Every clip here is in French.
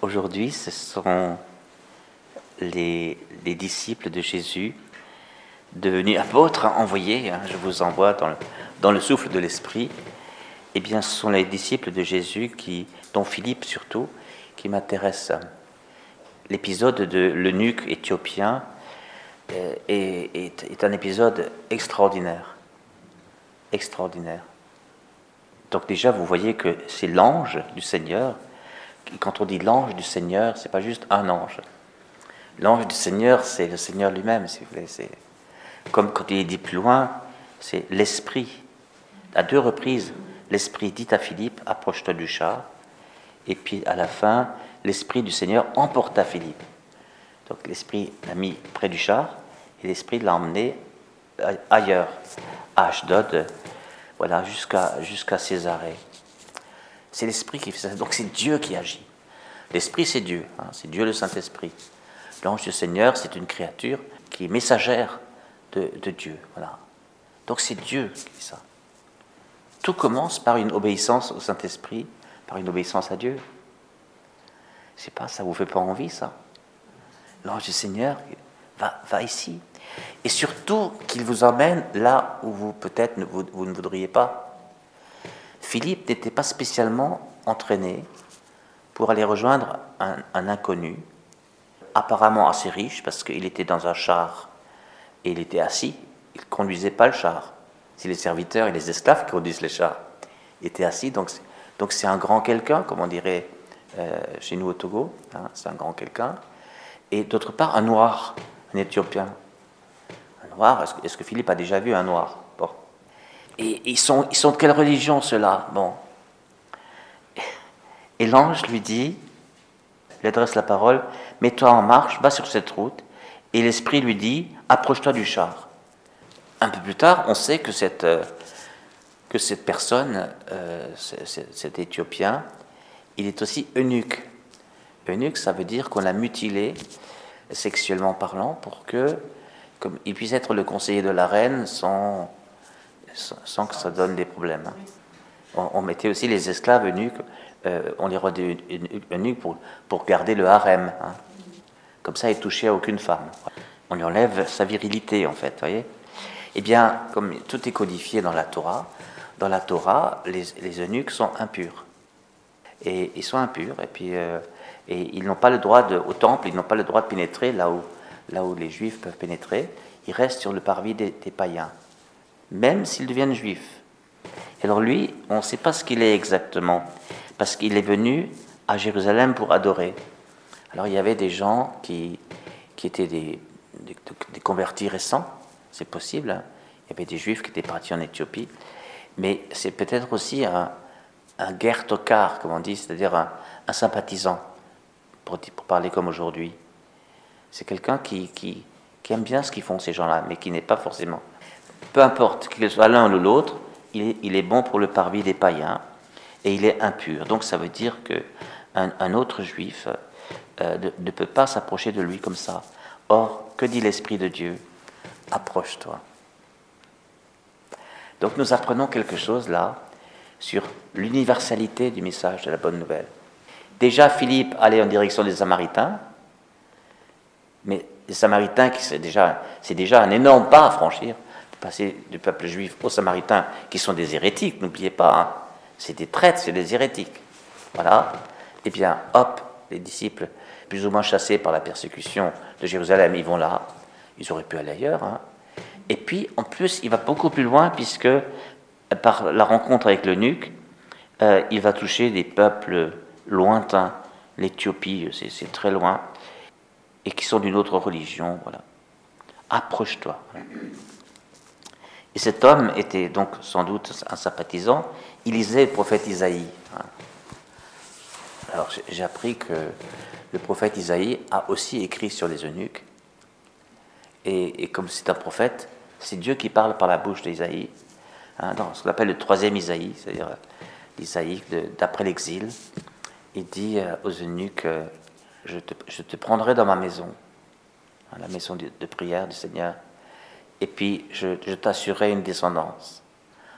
Aujourd'hui, ce sont les, les, disciples de Jésus, devenus apôtres, envoyés, hein, je vous envoie dans le, souffle de l'Esprit. Eh bien, ce sont les disciples de Jésus, qui, dont Philippe surtout, qui m'intéresse. L'épisode de l'eunuque éthiopien euh, est un épisode extraordinaire. Extraordinaire. Donc déjà, vous voyez que c'est l'ange du Seigneur. Quand on dit l'ange du Seigneur, c'est pas juste un ange. L'ange du Seigneur, c'est le Seigneur lui-même, si vous voulez. C'est comme quand il est dit plus loin, c'est l'Esprit. À deux reprises, l'Esprit dit à Philippe, approche-toi du char. Et puis à la fin, l'Esprit du Seigneur emporta Philippe. Donc l'Esprit l'a mis près du char et l'Esprit l'a emmené ailleurs, à Ashdod, voilà, jusqu'à jusqu'à Césarée. C'est l'Esprit qui fait ça. Donc c'est Dieu qui agit. L'Esprit, c'est Dieu. Hein, c'est Dieu le Saint-Esprit. L'ange du Seigneur, c'est une créature qui est messagère de, Dieu. Voilà. Donc c'est Dieu qui fait ça. Tout commence par une obéissance au Saint-Esprit, par une obéissance à Dieu. Sais pas, ça vous fait pas envie ça? L'ange du Seigneur va, va ici. Et surtout qu'il vous emmène là où vous peut-être vous ne voudriez pas. Philippe n'était pas spécialement entraîné pour aller rejoindre un, inconnu, apparemment assez riche, parce qu'il était dans un char et il était assis, il ne conduisait pas le char. C'est les serviteurs et les esclaves qui conduisent les chars. Il était assis, donc c'est un grand quelqu'un, comme on dirait euh, chez nous au Togo, hein, c'est un grand quelqu'un. Et d'autre part, un noir, un Éthiopien. Un noir, est-ce que, Philippe a déjà vu un noir? Et ils sont, ils sont de quelle religion ceux-là? Bon. Et l'ange lui dit, il adresse la parole, mets-toi en marche, va sur cette route. Et l'esprit lui dit, approche-toi du char. Un peu plus tard, on sait que cette, euh, que cette personne, euh, cet Éthiopien, il est aussi eunuque. Eunuque, ça veut dire qu'on l'a mutilé sexuellement parlant pour que comme il puisse être le conseiller de la reine sans, sans, que ça donne des problèmes. On, on mettait aussi les esclaves eunuques, euh, on les rendait eunuques pour, pour garder le harem. Hein. Comme ça, il touchait à aucune femme. On lui enlève sa virilité, en fait, voyez Eh bien, comme tout est codifié dans la Torah, dans la Torah, les, les eunuques sont impurs. Et ils sont impurs, et puis euh, et ils n'ont pas le droit de, au temple, ils n'ont pas le droit de pénétrer là où, là où les juifs peuvent pénétrer. Ils restent sur le parvis des païens, même s'ils deviennent juifs. Alors lui, on ne sait pas ce qu'il est exactement, parce qu'il est venu à Jérusalem pour adorer. Alors il y avait des gens qui, qui étaient des, des, convertis récents, c'est possible. Hein. Il y avait des juifs qui étaient partis en Éthiopie, mais c'est peut-être aussi un, un guerre comme on dit, c'est-à-dire un, un, sympathisant, pour, pour parler comme aujourd'hui. C'est quelqu'un qui, qui, qui, aime bien ce qu'ils font, ces gens-là, mais qui n'est pas forcément. Peu importe qu'il soit l'un ou l'autre, il est, bon pour le parvis des païens et il est impur. Donc ça veut dire qu'un un autre juif euh, ne, peut pas s'approcher de lui comme ça. Or, que dit l'Esprit de Dieu? Approche-toi. Donc nous apprenons quelque chose là sur l'universalité du message de la bonne nouvelle. Déjà, Philippe allait en direction des Samaritains, mais les Samaritains, c'est déjà, un énorme pas à franchir, passer du peuple juif aux Samaritains, qui sont des hérétiques, n'oubliez pas, hein. c'est des traîtres, c'est des hérétiques. Voilà. Et bien, hop, les disciples, plus ou moins chassés par la persécution de Jérusalem, ils vont là. Ils auraient pu aller ailleurs. Hein. Et puis, en plus, il va beaucoup plus loin, puisque par la rencontre avec l'eunuque, euh, il va toucher des peuples lointains. L'Éthiopie, c'est très loin, et qui sont d'une autre religion. Voilà. Approche-toi. Et cet homme était donc sans doute un sympathisant. Il lisait le prophète Isaïe. Alors j'ai appris que le prophète Isaïe a aussi écrit sur les eunuques. Et, comme c'est un prophète, c'est Dieu qui parle par la bouche d'Isaïe hein, dans ce qu'on appelle le troisième Isaïe, c'est-à-dire l'Isaïe d'après l'exil. Il dit euh, aux eunuques euh, je, te, prendrai dans ma maison, hein, la maison de, prière du Seigneur, et puis je, je t'assurerai une descendance.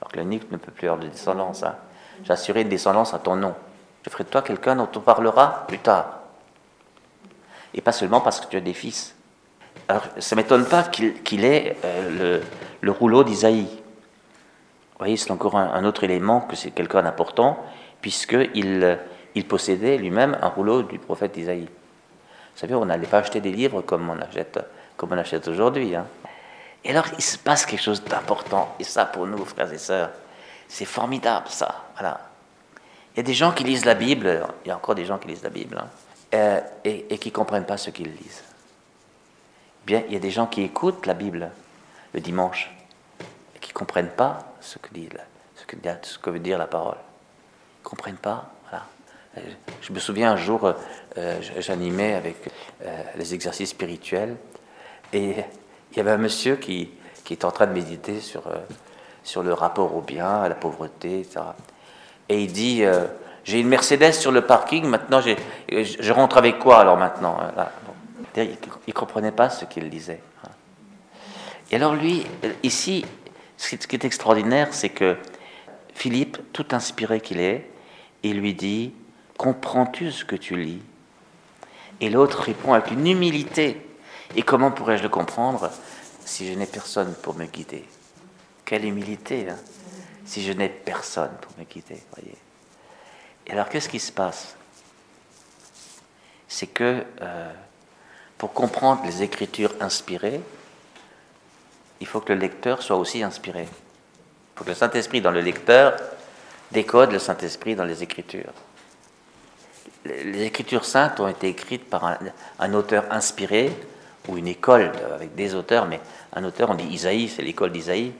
Alors que l'eunuque ne peut plus avoir de descendance. Hein. J'assurerai une descendance à ton nom. Je ferai de toi quelqu'un dont on parlera plus tard. et pas seulement parce que tu as des fils. Alors, ça ne m'étonne pas qu'il ait euh, le, rouleau d'Isaïe. Vous voyez, c'est encore un, autre élément que c'est quelqu'un d'important, puisqu'il il possédait lui-même un rouleau du prophète Isaïe. Vous savez, on n'allait pas acheter des livres comme on achète, achète aujourd'hui. Hein. Et alors, il se passe quelque chose d'important. Et ça, pour nous, frères et sœurs, c'est formidable, ça. Voilà. Il y a des gens qui lisent la Bible, il y a encore des gens qui lisent la Bible, hein, euh, et, qui ne comprennent pas ce qu'ils lisent. Bien, il y a des gens qui écoutent la Bible le dimanche, et qui ne comprennent pas ce que, dit, ce, que, ce que veut dire la parole. Ils ne comprennent pas. Voilà. Euh, je me souviens un jour, euh, j'animais avec les exercices spirituels, et il y avait un monsieur qui, était en train de méditer sur, sur le rapport au bien, à la pauvreté, etc. Et il dit, euh, j'ai une Mercedes sur le parking, maintenant je rentre avec quoi alors maintenant Il ne comprenait pas ce qu'il disait. Hein. Et alors lui, ici, ce qui est extraordinaire, c'est que Philippe, tout inspiré qu'il est, il lui dit, comprends-tu ce que tu lis? Et l'autre répond avec une humilité. Et comment pourrais-je le comprendre si je n'ai personne pour me guider? Quelle humilité hein si je n'ai personne pour me voyez. Et alors, qu'est-ce qui se passe? C'est que euh, pour comprendre les Écritures inspirées, il faut que le lecteur soit aussi inspiré. Il faut que le Saint-Esprit dans le lecteur décode le Saint-Esprit dans les Écritures. Les Écritures saintes ont été écrites par un auteur inspiré ou une école avec des auteurs, mais un auteur, on dit Isaïe, c'est l'école d'Isaïe,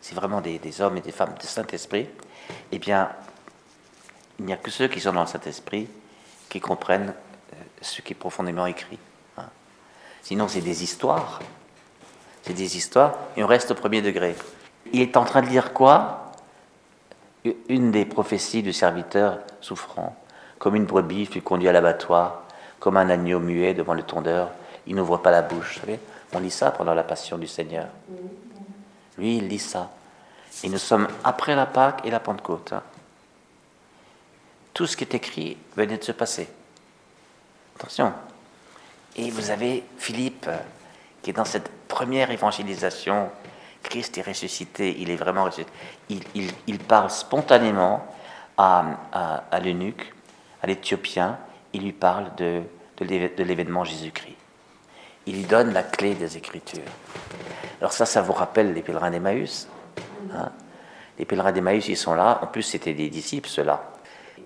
c'est vraiment des, hommes et des femmes de Saint-Esprit, eh bien, il n'y a que ceux qui sont dans le Saint-Esprit qui comprennent euh, ce qui est profondément écrit. Hein. Sinon, c'est des histoires. C'est des histoires, et on reste au premier degré. Il est en train de lire quoi? Une des prophéties du serviteur souffrant. Comme une brebis fut conduite à l'abattoir, comme un agneau muet devant le tondeur, il n'ouvre pas la bouche. Vous savez on lit ça pendant la passion du Seigneur. Lui, il lit ça. Et nous sommes après la Pâque et la Pentecôte. Hein. Tout ce qui est écrit venait de se passer. Attention. Et vous avez Philippe qui est dans cette première évangélisation. Christ est ressuscité, il est vraiment ressuscité. Il, parle spontanément à, l'eunuque, à l'Éthiopien. Il lui parle de l'événement Jésus-Christ. Il donne la clé des Écritures. Alors ça, ça vous rappelle les pèlerins d'Emmaüs hein? Les pèlerins d'Emmaüs, ils sont là. En plus, c'était des disciples, ceux-là.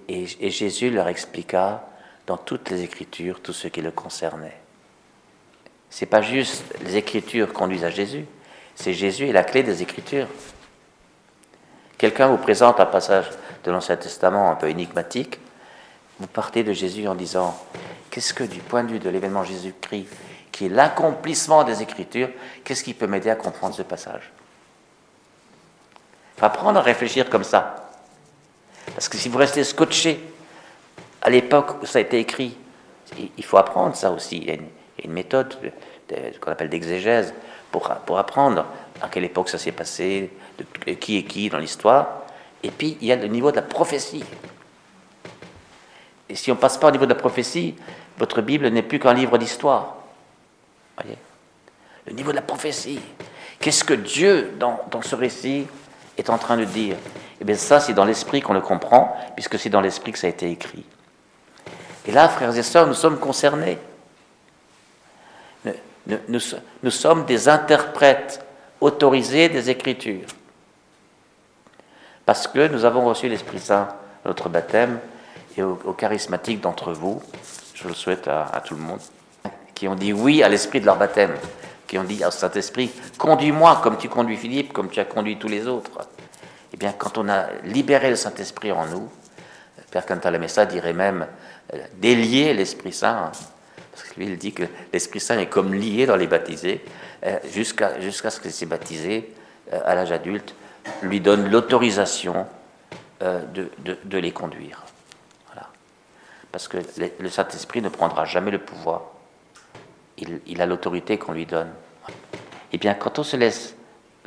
Et, Jésus leur expliqua dans toutes les Écritures tout ce qui le concernait. C'est pas juste les Écritures conduisent à Jésus, c'est Jésus et la clé des Écritures. Quelqu'un vous présente un passage de l'Ancien Testament un peu énigmatique, vous partez de Jésus en disant, qu'est-ce que du point de vue de l'événement Jésus-Christ, qui est l'accomplissement des Écritures, qu'est-ce qui peut m'aider à comprendre ce passage? Il faut apprendre à réfléchir comme ça. Parce que si vous restez scotché à l'époque où ça a été écrit, il faut apprendre ça aussi. Il y a une, méthode qu'on appelle d'exégèse pour, pour apprendre à quelle époque ça s'est passé, qui est qui dans l'histoire. Et puis, il y a le niveau de la prophétie. Et si on ne passe pas au niveau de la prophétie, votre Bible n'est plus qu'un livre d'histoire. Voyez Le niveau de la prophétie. Qu'est-ce que Dieu, dans, dans, ce récit, est en train de dire? Eh bien, ça, c'est dans l'esprit qu'on le comprend, puisque c'est dans l'esprit que ça a été écrit. Et là, frères et sœurs, nous sommes concernés. Nous, sommes des interprètes autorisés des Écritures. Parce que nous avons reçu l'Esprit Saint notre baptême et aux, charismatiques d'entre vous, je le souhaite à tout le monde, qui ont dit oui à l'esprit de leur baptême, qui ont dit au Saint-Esprit, conduis-moi comme tu conduis Philippe, comme tu as conduit tous les autres. Eh bien, quand on a libéré le Saint-Esprit en nous, Père Cantalamessa dirait même euh, délier l'Esprit Saint, parce que lui, il dit que l'Esprit Saint est comme lié dans les baptisés, euh, jusqu'à ce qu'il s'est baptisé euh, à l'âge adulte, lui donne l'autorisation de, de, les conduire. Voilà. Parce que le Saint-Esprit ne prendra jamais le pouvoir il, a l'autorité qu'on lui donne. Eh bien, quand on se laisse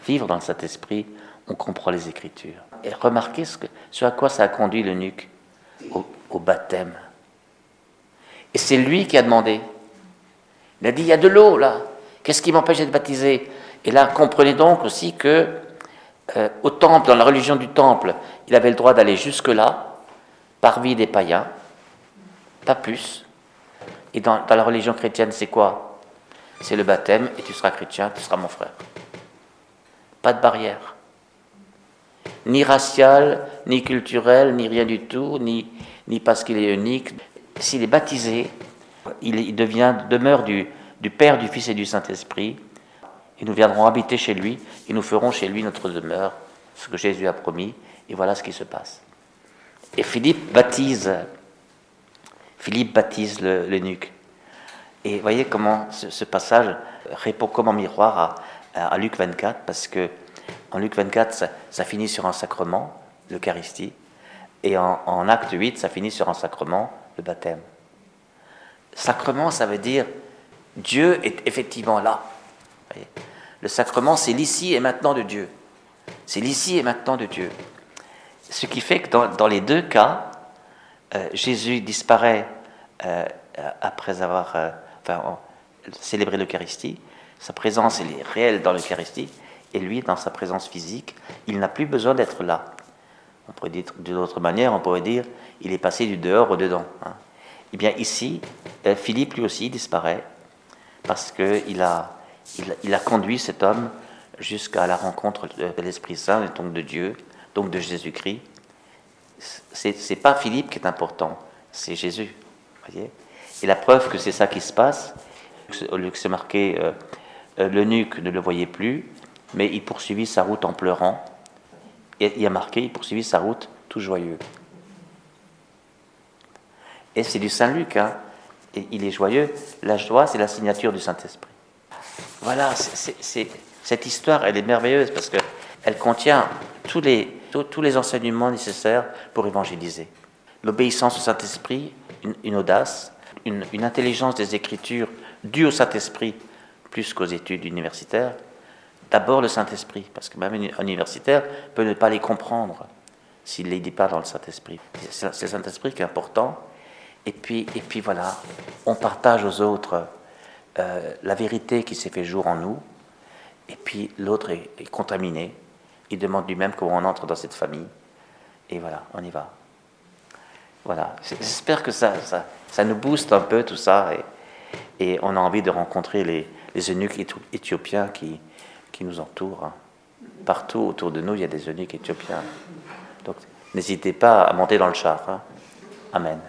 vivre dans cet esprit, on comprend les Écritures. Et remarquez ce, à quoi ça a conduit l'eunuque au, au baptême. Et c'est lui qui a demandé. Il a dit, il y a de l'eau là. Qu'est-ce qui m'empêche d'être baptisé? Et là, comprenez donc aussi que euh, au temple, dans la religion du temple, il avait le droit d'aller jusque-là, par vie des païens, pas plus. Et dans, la religion chrétienne, c'est quoi? C'est le baptême, et tu seras chrétien, tu seras mon frère. Pas de barrière. Ni raciale, ni culturelle, ni rien du tout, ni, parce qu'il est unique. S'il est baptisé, il, devient demeure du Père, du Fils et du Saint-Esprit. Et nous viendrons habiter chez lui, et nous ferons chez lui notre demeure, ce que Jésus a promis, et voilà ce qui se passe. Et Philippe baptise, Philippe baptise l'eunuque. Et voyez comment ce, passage répond comme un miroir à, Luc 24, parce que en Luc 24, ça, finit sur un sacrement, l'Eucharistie, et en, en Acte 8, ça finit sur un sacrement, le baptême. Sacrement, ça veut dire Dieu est effectivement là. Le sacrement, c'est l'ici et maintenant de Dieu. C'est l'ici et maintenant de Dieu. Ce qui fait que dans, les deux cas, euh, Jésus disparaît après avoir euh, célébré l'Eucharistie. Sa présence est réelle dans l'Eucharistie. Et lui, dans sa présence physique, il n'a plus besoin d'être là. On pourrait dire d'une autre manière, on pourrait dire, il est passé du dehors au dedans. Hein. Eh bien ici, Philippe lui aussi disparaît parce qu'il a, conduit cet homme jusqu'à la rencontre de l'Esprit Saint, et donc de Dieu, donc de Jésus-Christ. C'est, pas Philippe qui est important, c'est Jésus. Et la preuve que c'est ça qui se passe, au lieu que c'est marqué, euh, euh, l'eunuque ne le voyait plus, mais il poursuivit sa route en pleurant. Et il y a marqué, il poursuivit sa route tout joyeux. Et c'est du Saint-Luc, hein il est joyeux. La joie, c'est la signature du Saint-Esprit. Voilà, cette histoire, elle est merveilleuse parce qu'elle contient tous, les enseignements nécessaires pour évangéliser. L'obéissance au Saint-Esprit, une, audace, une, intelligence des Écritures due au Saint-Esprit plus qu'aux études universitaires. D'abord le Saint-Esprit, parce que même un universitaire peut ne pas les comprendre s'il ne les dit pas dans le Saint-Esprit. C'est le Saint-Esprit qui est important. Et puis, et puis voilà, on partage aux autres euh, la vérité qui s'est fait jour en nous, et puis l'autre est, contaminé. Il demande lui-même comment on entre dans cette famille. Et voilà, on y va. Voilà, j'espère que ça, ça, ça, nous booste un peu tout ça, et, on a envie de rencontrer les, les eunuques éthiopiens qui, qui nous entourent. Hein. Partout autour de nous, il y a des eunuques éthiopiens. Donc n'hésitez pas à monter dans le char. Hein. Amen.